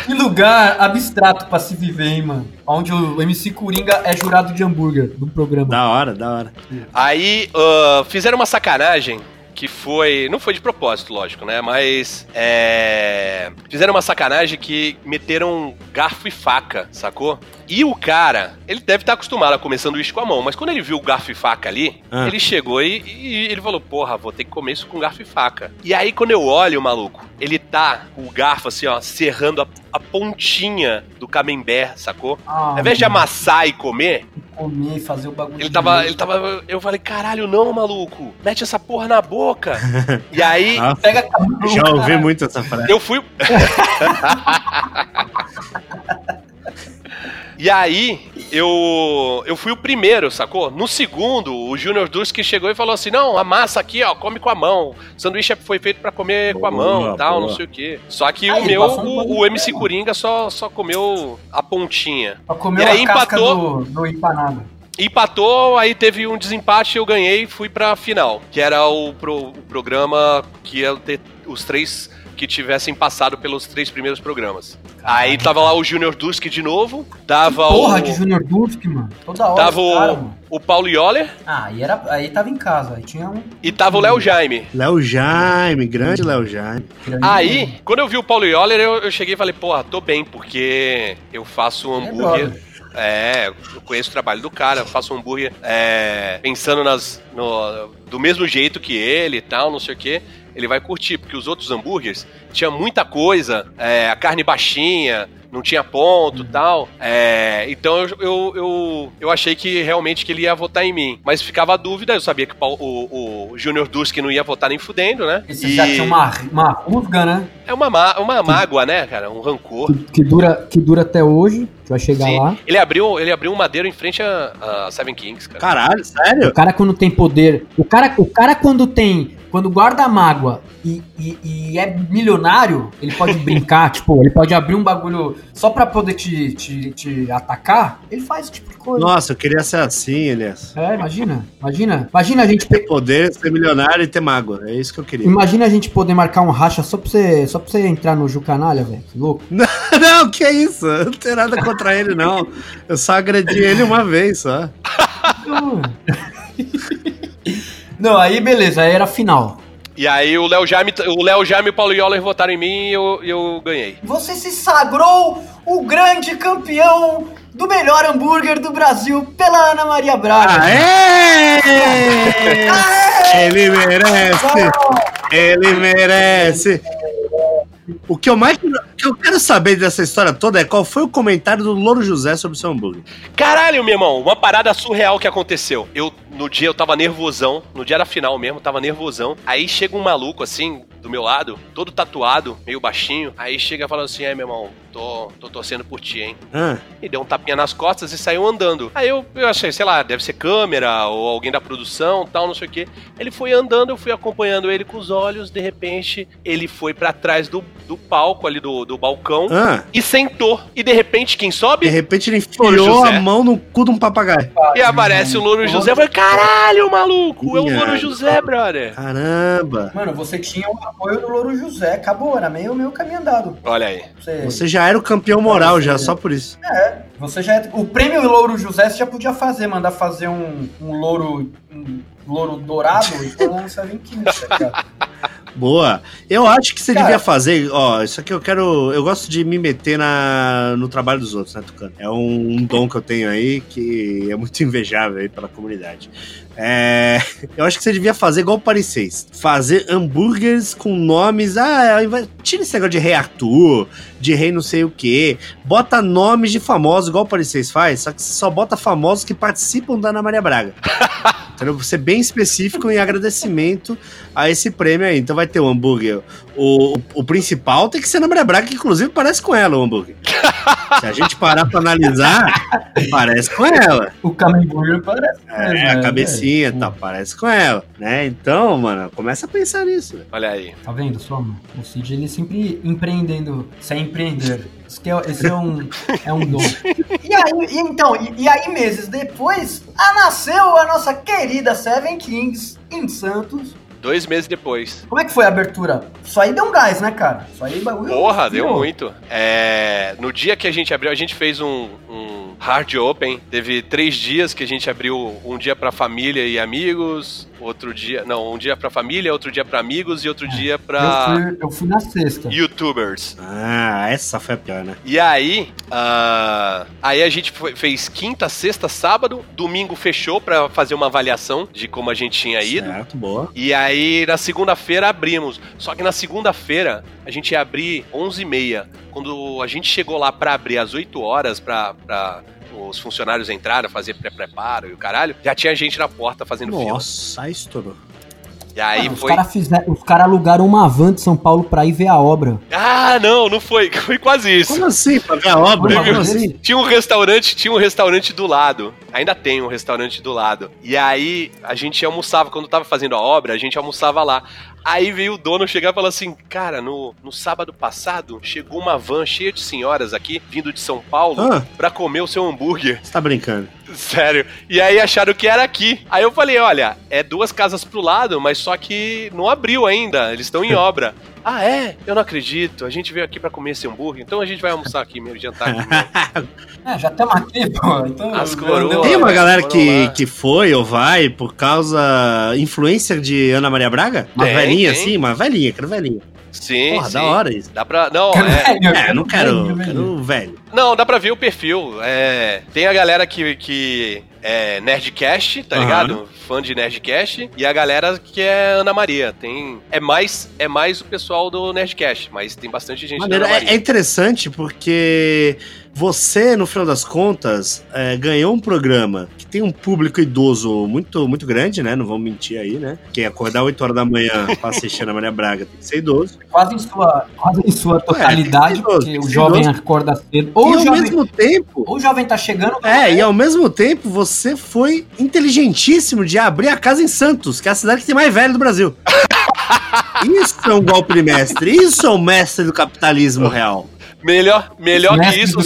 Que lugar abstrato pra se viver, hein, mano? Onde o MC Coringa é jurado de hambúrguer do programa. Da hora, da hora. Aí ah, fizeram uma sacanagem que foi. Não foi de propósito, lógico, né? Mas. É, fizeram uma sacanagem que meteram garfo e faca, sacou? E o cara, ele deve estar acostumado a comer sanduíche com a mão, mas quando ele viu o garfo e faca ali, Ah. ele chegou e, e ele falou: Porra, vou ter que comer isso com garfo e faca. E aí, quando eu olho, maluco, ele tá com o garfo assim, ó, serrando a, a pontinha do camembert, sacou? Ah, Ao invés de amassar e comer, comer e fazer o bagulho. ele tava, ele tava. Eu falei, caralho, não, maluco. Mete essa porra na boca. e aí, Ah, Pega a já ouvi muito essa frase. eu fui. E aí, eu eu fui o primeiro, sacou? No segundo, o Junior Dusk chegou e falou assim: não, a massa aqui, ó, come com a mão. O sanduíche foi feito pra comer com a Boa, mão e tal, boa. não sei o quê. Só que Ah, o meu, o, o MC. Coringa só, só comeu a pontinha. Pra comer E aí a casca empatou. do, do empanado. Empatou, aí teve um desempate, eu ganhei e fui pra final. Que era o, pro- o programa que ia ter os três que tivessem passado pelos três primeiros programas. Aí tava lá o Junior Dusk de novo, tava Porra o. de Junior Dusk, mano. Toda hora. Tava cara, o, mano. o Paulo Yoller Ah, aí, era, aí tava em casa. Aí tinha um. e tava o Léo Jaime. Léo Jaime, grande Léo Jaime. Aí, quando eu vi o Paulo Yoller, eu, eu cheguei e falei, porra, tô bem, porque eu faço um é hambúrguer. brother. É, eu conheço o trabalho do cara, eu faço um hambúrguer é, pensando nas, no- do mesmo jeito que ele e tal, não sei o que. Ele vai curtir, porque os outros hambúrgueres tinha muita coisa, é, a carne baixinha, não tinha ponto e tal. É, então eu, eu, eu, eu achei que realmente que ele ia votar em mim. Mas ficava a dúvida, eu sabia que o, o, o Junior Dusk não ia votar nem fudendo, né? E você já tinha uma, uma rusga, né? É uma, uma mágoa, né, cara? Um rancor. Que, que dura, que dura até hoje. Que vai chegar Sim. lá. Ele abriu, ele abriu um madeiro em frente a, a Seven Kings, cara. Caralho, sério? O cara quando tem poder. O cara, o cara quando tem. Quando guarda a mágoa e, e- e é milionário, ele pode brincar, tipo, ele pode abrir um bagulho só pra poder te, te, te atacar. Ele faz esse tipo de coisa. Nossa, eu queria ser assim, Elias. É, imagina. Imagina. Imagina a gente. Ter poder, ser milionário e ter mágoa. É isso que eu queria. Imagina a gente poder marcar um racha só pra você, só pra você entrar no Jucanalha, velho. Que louco. Não, que é isso? Eu não tenho nada contra ele, não. Eu só agredi ele uma vez só. Não, aí beleza, aí era a final. E aí o Léo Jaime, o Léo Jaime e o Paulo Yoller votaram em mim e eu, eu ganhei. Você se sagrou o grande campeão do melhor hambúrguer do Brasil pela Ana Maria Braga. Aê! Ele merece! Ele merece! O que eu mais que eu quero saber dessa história toda é qual foi o comentário do Louro José sobre o seu hambúrguer. Caralho, meu irmão, uma parada surreal que aconteceu. Eu, no dia, eu tava nervosão, no dia da final mesmo, tava nervosão. Aí chega um maluco assim, do meu lado, todo tatuado, meio baixinho. Aí chega falando assim: é, meu irmão, tô, tô torcendo por ti, hein? Ah, E deu um tapinha nas costas e saiu andando. Aí eu, eu achei, sei lá, deve ser câmera ou alguém da produção, tal, não sei o quê. Ele foi andando, eu fui acompanhando ele com os olhos. De repente, ele foi pra trás do, do palco ali, do, do balcão. ah. E sentou. E de repente, quem De sobe? repente ele enfiou a mão no cu de um papagaio. E aparece o Louro José. Eu falei, caralho, maluco, é o Louro. José, brother. Caramba! Mano, você tinha o apoio do Louro José, acabou, era meio, meio caminho andado. Olha aí. Você, Você já era o campeão moral, já, só por isso. É, você já. O prêmio Louro José você já podia fazer, mandar fazer um, um louro. Um louro dourado e Seven Kings, tá ligado? Boa. Eu acho que você Cara. devia fazer, ó, isso aqui eu quero. Eu gosto de me meter na, no trabalho dos outros, né, Tucano? É um, um dom que eu tenho aí que é muito invejável aí pela comunidade. É, eu acho que você devia fazer igual o Paris 6. Fazer hambúrgueres com nomes. Ah, invés- tira esse negócio de rei Arthur, de rei não sei o quê. Bota nomes de famosos, igual o Paris 6 faz, só que você só bota famosos que participam da Ana Maria Braga. Entendeu? Você bem específico em agradecimento a esse prêmio aí. Então vai ter o hambúrguer. O, o principal tem que ser a Maria Braga, que inclusive parece com ela o hambúrguer. Se a gente parar pra analisar, parece com ela. O Camembert parece. É, né, a cabecinha e velho? tal, parece com ela, né? Então, mano, começa a pensar nisso. Olha aí. Tá vendo só, mano? O Cid, ele sempre empreendendo, sem empreender. Esse, é, esse é um, é um dom. E aí, então, e, e aí meses depois, a nasceu a nossa querida Seven Kings em Santos. Dois meses depois. Como é que foi a abertura? Isso aí deu um gás, né, cara? Isso aí bagulho. Porra, deu virou. muito. É, no dia que a gente abriu, a gente fez um, um hard open. Teve três dias que a gente abriu. Um dia pra família e amigos, outro dia. Não, um dia pra família, outro dia pra amigos e outro dia pra Eu fui, eu fui na sexta. youtubers. Ah, essa foi a pior, né? E aí, ah, aí a gente foi- fez quinta, sexta, sábado, domingo fechou pra fazer uma avaliação de como a gente tinha ido. Certo, boa. E aí, na segunda-feira, abrimos. Só que na segunda-feira, a gente ia abrir 11h30. Quando a gente chegou lá pra abrir às 8 horas, pra, pra os funcionários entrarem, fazer pré-preparo e o caralho, já tinha gente na porta fazendo fila. Nossa, aí estourou. E aí Mano, foi. Os caras caras alugaram uma van de São Paulo pra ir ver a obra. Ah, não, não foi. Foi quase isso. Como assim? Pra ver a obra? Como Como assim? assim? Tinha um restaurante, tinha um restaurante do lado. Ainda tem um restaurante do lado. E aí a gente almoçava, quando tava fazendo a obra, a gente almoçava lá. Aí veio o dono chegar e falar assim: Cara, no, no sábado passado chegou uma van cheia de senhoras aqui, vindo de São Paulo, Ah, pra comer o seu hambúrguer. você tá brincando. Sério. E aí acharam que era aqui. Aí eu falei: Olha, é duas casas pro lado, mas só que não abriu ainda. Eles estão em obra. Ah, é? Eu não acredito. A gente veio aqui pra comer esse hambúrguer, então a gente vai almoçar aqui, meu jantar aqui. mesmo." É, já estamos aqui, pô. Então, As coroas. Tem uma galera que, que foi ou vai por causa. influência de Ana Maria Braga? Uma Tem, velhinha tem. assim? Uma velhinha, quero velhinha. Sim, Porra, sim. da hora isso. Dá pra. Não, é. É, não quero. Quero velho. Não, dá pra ver o perfil. É, tem a galera que, que é Nerdcast, tá Aham. ligado? Fã de Nerdcast. E a galera que é Ana Maria. Tem, é, mais, é mais o pessoal do Nerdcast, mas tem bastante gente Maneiro. da Ana É, é interessante porque você, no final das contas, é, ganhou um programa que tem um público idoso muito, muito grande, né? Não vamos mentir aí, né? Que é acordar 8 horas da manhã pra assistir Ana Maria Braga tem que ser idoso. Quase em sua, quase em sua totalidade, idoso, porque o jovem idoso. acorda cedo. e Ou ao jovem, mesmo tempo. ou o jovem tá chegando. É, e ao mesmo tempo você foi inteligentíssimo de abrir a casa em Santos, que é a cidade que tem mais velho do Brasil. Isso é um golpe de mestre. Isso é o mestre do capitalismo real. Melhor, melhor que isso.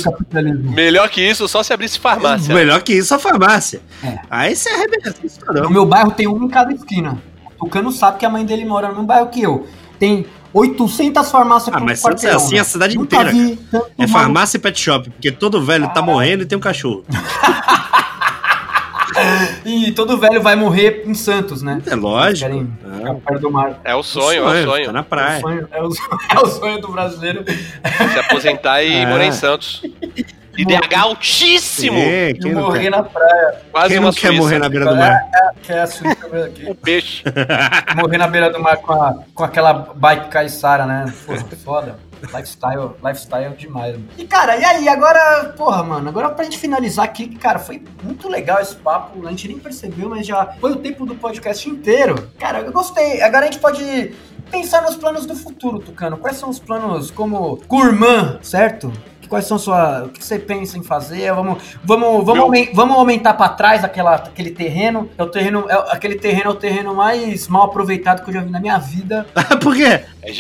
Melhor que isso, só se abrisse farmácia. Melhor que isso, a farmácia. É. Aí você arrebenta, você No meu bairro tem um em cada esquina. O Tucano sabe que a mãe dele mora no mesmo bairro que eu. Tem 800 farmácias Ah, por mas Santos é assim a velho. cidade Nunca inteira, vi É farmácia e pet shop, porque todo velho tá morrendo e tem um cachorro. E todo velho vai morrer em Santos, né? É lógico. Querem ficar perto do mar. É o sonho, é o sonho. Tá na É praia. o sonho, é o sonho, é o sonho do brasileiro. Se aposentar e É. morar em Santos. IDH altíssimo! É, Eu quem não morri quer, na praia. Quase quem uma não quer Suíça. morrer na beira do mar? Que é a Suíça aqui. Um peixe. Morrer na beira do mar com, a- com aquela bike caiçara, né? Porra, foda. Lifestyle, lifestyle demais. Mano. E, cara, e aí? Agora, porra, mano, agora pra gente finalizar aqui, cara, foi muito legal esse papo. A gente nem percebeu, mas já foi o tempo do podcast inteiro. Cara, eu gostei. Agora a gente pode pensar nos planos do futuro, Tucano. Quais são os planos como gourmand, certo? Quais são sua. O que você pensa em fazer? Vamos, vamos, vamos, Meu- vamos aumentar pra trás aquela, aquele terreno. É o terreno. É, aquele terreno é o terreno mais mal aproveitado que eu já vi na minha vida. Por quê? É,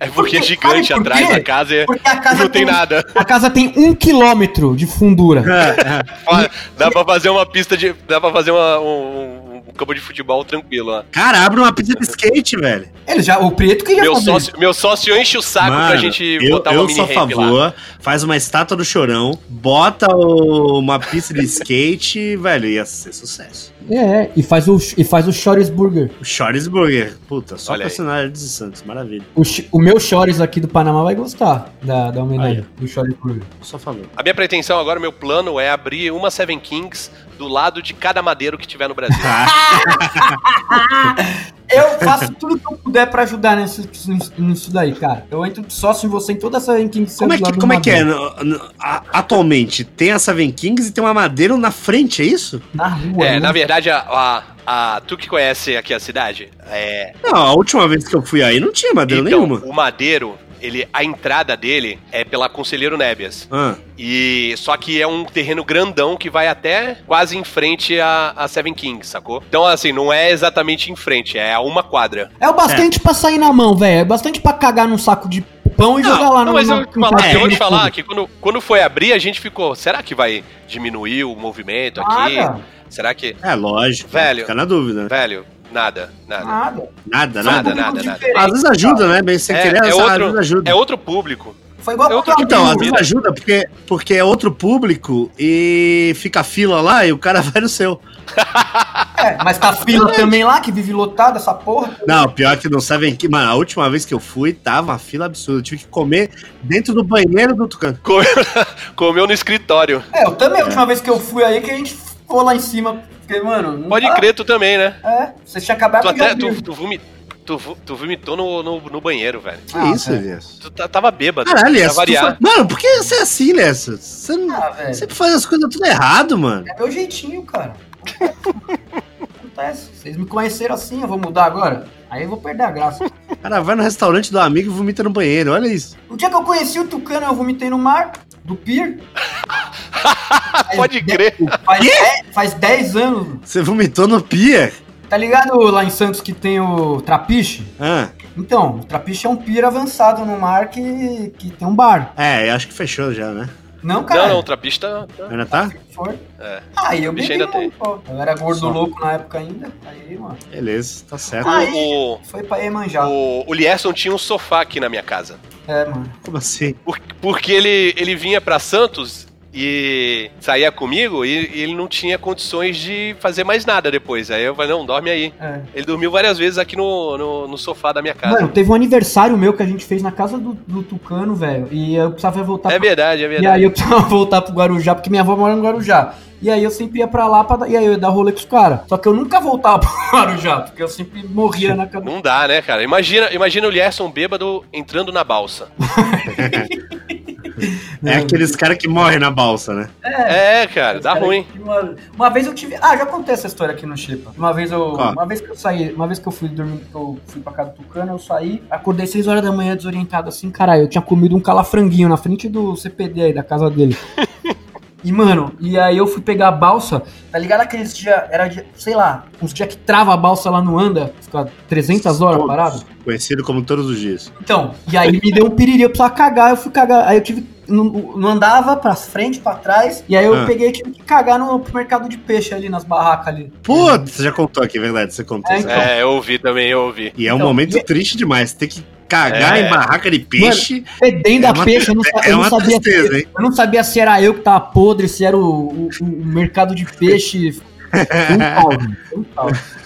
é porque é Porque- gigante sabe por atrás da casa e Porque a casa não tem nada. A casa tem um quilômetro de fundura. Olha, Dá pra fazer uma pista de. Dá pra fazer uma- um, um campo de futebol tranquilo lá. Cara, abre uma pista de skate, velho. Ele já, o Preto queria Meu fazer. sócio, meu sócio enche o saco pra Mano, gente eu, botar uma eu mini sou a ramp lá. favor, faz uma estátua do chorão, bota o- uma pista de skate, velho, ia ser sucesso. É, e faz o, e faz o Chores Burger. O Chores Burger, puta, só personagem de Santos, maravilha. O, o meu Chores aqui do Panamá vai gostar da, da homenagem Aí. do Chores Burger. Só a favor. A minha pretensão agora, meu plano é abrir uma Seven Kings do lado de cada madeiro que tiver no Brasil. Eu faço tudo que eu puder pra ajudar nesse, nisso daí, cara. Eu entro de sócio em você em toda essa ranking que Como é que, como é, que é? No- no- a- atualmente, tem a Seven Kings e tem uma madeira na frente, é isso? Na rua. É, né? na verdade, a, a- a- tu que conhece aqui a cidade, é, Não, a última vez que eu fui aí não tinha madeira então, nenhuma. o madeiro, ele, a entrada dele é pela Conselheiro Nébias. Ah, E só que é um terreno grandão que vai até quase em frente a, a Seven Kings, sacou? Então, assim, não é exatamente em frente, é a uma quadra. É o bastante pra sair na mão, velho. É bastante pra cagar num saco de pão e jogar lá não, no mas eu, no- vou te falar, no- eu vou te falar que quando, quando foi abrir, a gente ficou, será que vai diminuir o movimento aqui? Nada, Será que... é lógico. Velho. Fica na dúvida. Velho, nada, nada. nada. Nada, Nada, nada. nada, Às vezes ajuda, né? Bem sem É, querer, é às outro- vezes ajuda. É outro público. Foi igual tô- eu Então, às vezes o- ajuda porque, porque é outro público e fica fila lá e o cara vai no seu. É, mas tá fila também lá, que vive lotada essa porra. Não, pior que não Seven Kings. Mano, a última vez que eu fui, tava uma fila absurda. Eu tive que comer dentro do banheiro do Tucano. Comeu, comeu no escritório. É, eu também, a última vez que eu fui aí, que a gente ficou lá em cima. Porque, mano. Pode dá. crer, tu também, né? É, você tinha acabado Tu de até, tu, tu, vomi- tu tu vomitou no, no, no banheiro, velho. Que Ah, isso, velho. Elias? Tu ta- tava bêbado. Caralho, Elias. fa- Mano, por que você é assim, Elias? Você não- Ah, velho. sempre faz as coisas tudo errado, mano. É meu jeitinho, cara. Acontece. Vocês me conheceram assim, eu vou mudar agora? Aí eu vou perder a graça. O cara vai no restaurante do amigo e vomita no banheiro. Olha isso. O dia que eu conheci o Tucano, eu vomitei no mar, do pier. Pode crer. Faz 10 faz 10 anos. Você vomitou no pier? Tá ligado lá em Santos que tem o Trapiche? Ah, Então, o Trapiche é um pier avançado no mar que, que tem um bar. é, eu acho que fechou já, né? Não, cara. Não, não, o trapista. Ainda tá? Foi. É. Aí eu Bicho bebi ainda tem. muito, pô. Eu era gordo Só. louco na época ainda. Aí, mano, Beleza, tá certo. Ah, O, foi pra Iemanjá. o, o Lierson tinha um sofá aqui na minha casa. É, mano. Como assim? Por- Porque ele, ele vinha pra Santos e saía comigo e, e ele não tinha condições de fazer mais nada depois. Aí eu falei, não, dorme aí. É. Ele dormiu várias vezes aqui no, no, no sofá da minha casa. Mano, teve um aniversário meu que a gente fez na casa do, do Tucano, velho. E eu precisava voltar é pra- verdade, é E verdade. aí eu precisava voltar pro Guarujá, porque minha avó mora no Guarujá. E aí eu sempre ia pra lá, pra, dar- e aí eu ia dar rolê com os caras. Só que eu nunca voltava pro Guarujá, porque eu sempre morria na cabeça. Não dá, né, cara? Imagina, imagina o Lierson bêbado entrando na balsa. É aqueles caras que morrem na balsa, né? É, cara, dá Cara, ruim. Uma, uma vez eu tive. Ah, já contei essa história aqui no Chipa. Uma vez eu. Qual? Uma vez que eu saí, uma vez que eu fui dormir, que eu fui pra casa do Tucano, eu saí, acordei 6 horas da manhã desorientado assim, Caralho, eu tinha comido um calafranguinho na frente do CPD aí, da casa dele. E, mano, e aí eu fui pegar a balsa, tá ligado aqueles dias, era, dia- sei lá, uns dias que trava a balsa lá no anda, fica 300 horas Todos. parado. Conhecido como todos os dias. Então, e aí me deu um piriri, eu precisava cagar, eu fui cagar, aí eu tive, não, não andava pra frente, pra trás, e aí eu Ah. peguei e tive que cagar no mercado de peixe ali, nas barracas ali. Putz, você já contou aqui, verdade, você contou. É, então. É, eu ouvi também, eu ouvi. E é um Então, momento e- triste demais. Tem que cagar É. em barraca de peixe. Fedendo É a peixe, eu não, é eu não sabia. tristeza, hein? Eu não sabia se era eu que tava podre, se era o, o- o mercado de peixe. Um mano. Um.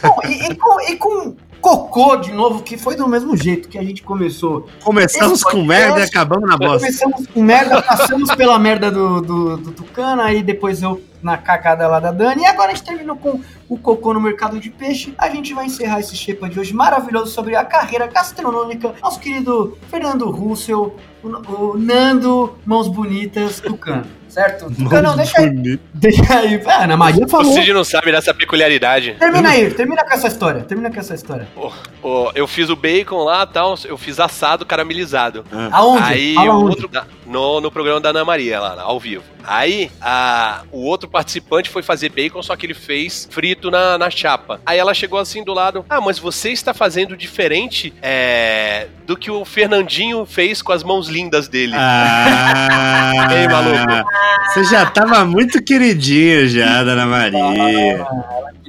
Bom, e, e com, e com- cocô de novo, que foi do mesmo jeito que a gente começou. Começamos com merda e acabamos na bosta. Começamos com merda, passamos pela merda do, do, do Tucano, aí depois eu na cagada lá da Dani. E agora a gente terminou com o cocô no mercado de peixe. A gente vai encerrar esse Xepa de hoje maravilhoso sobre a carreira gastronômica. Nosso querido Fernando Russell, o, o Nando Mãos Bonitas Tucano. Certo? Tucano, deixa aí. Deixa aí. Ah, Ana Maria O falou. Cid não sabe dessa peculiaridade. Termina aí, termina com essa história. Termina com essa história. Ô, ô, eu fiz o bacon lá tal, eu fiz assado caramelizado. Ah, Aonde? Aí Fala o onde? outro. No, no programa da Ana Maria, lá, ao vivo. Aí a, o outro participante foi fazer bacon, só que ele fez frito na, na chapa. Aí ela chegou assim do lado: Ah, mas você está fazendo diferente é, do que o Fernandinho fez com as mãos lindas dele. Ah, Ei, maluco. Você já tava muito queridinho já, Dona Maria.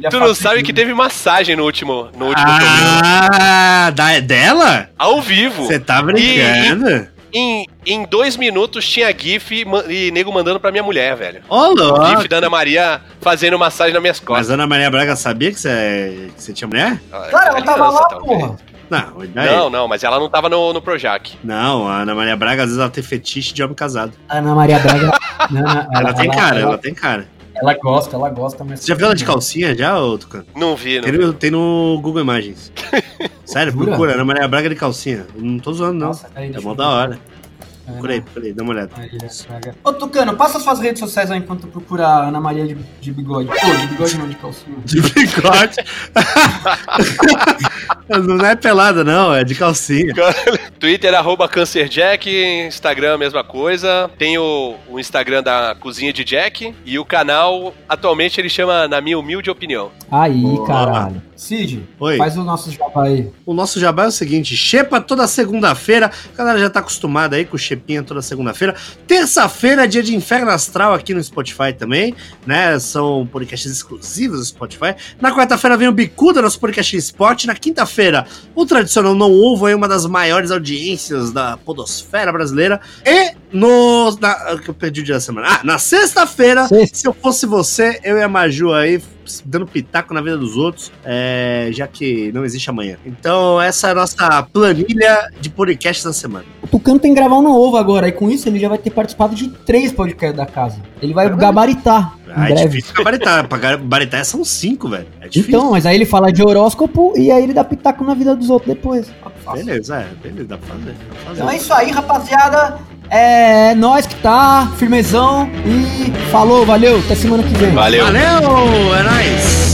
Tu não fazer sabe que teve massagem no último, no último programa. Ah, da, dela? Ao vivo. Você tá brincando? Em, em dois minutos tinha GIF e, e nego mandando pra minha mulher, velho. Ô, O louco. GIF da Ana Maria fazendo massagem nas minhas Mas costas. a Ana Maria Braga sabia que você, que você tinha mulher? Ah, Cara, ela tava lá, talvez. porra. Não, daí? Não, não, mas ela não tava no, no Projac. Não, a Ana Maria Braga às vezes ela tem fetiche de homem casado. Ana Maria Braga. Não, não, Ela, tem cara, ela, Ela, tem cara. ela gosta, ela gosta, mas. Você já viu ela de calcinha já, ô Tucano? Não vi, não Tem vi. tem no Google Imagens. Sério, Jura? procura, Ana Maria Braga de calcinha. Não tô zoando, não. Nossa, peraí, é mó da hora. Procura aí, procura aí, dá uma olhada. Ô, Tucano, passa suas redes sociais aí enquanto eu procuro a Ana Maria de, de bigode. Pô, de bigode não, de calcinha. De bigode. não é pelada, não, é de calcinha. Twitter, arroba CancerJack, Instagram, mesma coisa. Tem o, o Instagram da Cozinha de Jack e o canal, atualmente ele chama Na Minha Humilde Opinião. Aí, Boa. caralho. Cid, Oi. faz o nosso jabá aí. O nosso jabá é o seguinte: Xepa toda segunda-feira. A galera já tá acostumada aí com o Xepinha toda segunda-feira. Terça-feira é dia de Inferno Astral aqui no Spotify também, né? São podcasts exclusivos do Spotify. Na quarta-feira vem o Bicuda, nosso podcast esporte. Na quinta-feira, o tradicional Não Ovo, aí uma das maiores audiências da podosfera brasileira. E no... Na, que eu perdi o dia da semana. Ah, na sexta-feira, Sexta. se eu fosse você, eu e a Maju aí dando pitaco na vida dos outros, é, já que não existe amanhã. Então, essa é a nossa planilha de podcasts da semana. O Tucano tem que gravar um novo agora, e com isso ele já vai ter participado de três podcasts da casa. Ele vai Verdade. gabaritar Ah, em é breve. difícil gabaritar. Pra gabaritar são cinco, velho. É difícil. Então, mas aí ele fala de horóscopo e aí ele dá pitaco na vida dos outros depois. beleza, é, beleza, dá pra fazer. Dá pra fazer. Então é isso aí, rapaziada. É nós que tá, firmezão. E falou, valeu, até semana que vem. Valeu! Valeu, é nóis!